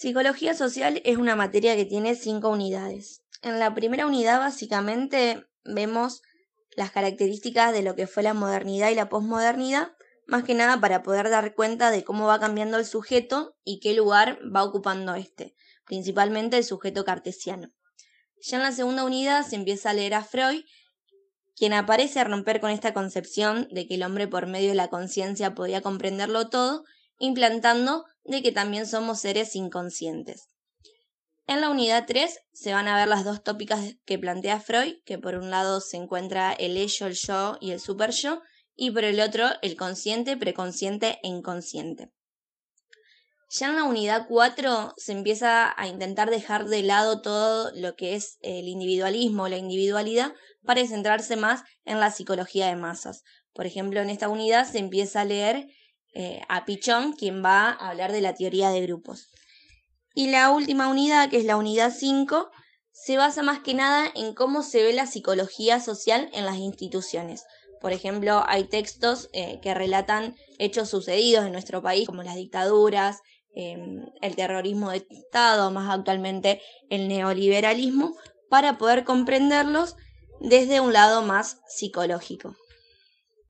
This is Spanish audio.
Psicología social es una materia que tiene cinco unidades. En la primera unidad básicamente vemos las características de lo que fue la modernidad y la posmodernidad, más que nada para poder dar cuenta de cómo va cambiando el sujeto y qué lugar va ocupando este, principalmente el sujeto cartesiano. Ya en la segunda unidad se empieza a leer a Freud, quien aparece a romper con esta concepción de que el hombre por medio de la conciencia podía comprenderlo todo, implantando de que también somos seres inconscientes. En la unidad 3 se van a ver las dos tópicas que plantea Freud, que por un lado se encuentra el ello, el yo y el super yo, y por el otro el consciente, preconsciente e inconsciente. Ya en la unidad 4 se empieza a intentar dejar de lado todo lo que es el individualismo, la individualidad, para centrarse más en la psicología de masas. Por ejemplo, en esta unidad se empieza a leer eh, a Pichón, quien va a hablar de la teoría de grupos. Y la última unidad, que es la unidad 5, se basa más que nada en cómo se ve la psicología social en las instituciones. Por ejemplo, hay textos eh, que relatan hechos sucedidos en nuestro país, como las dictaduras, em, el terrorismo de Estado, más actualmente el neoliberalismo, para poder comprenderlos desde un lado más psicológico.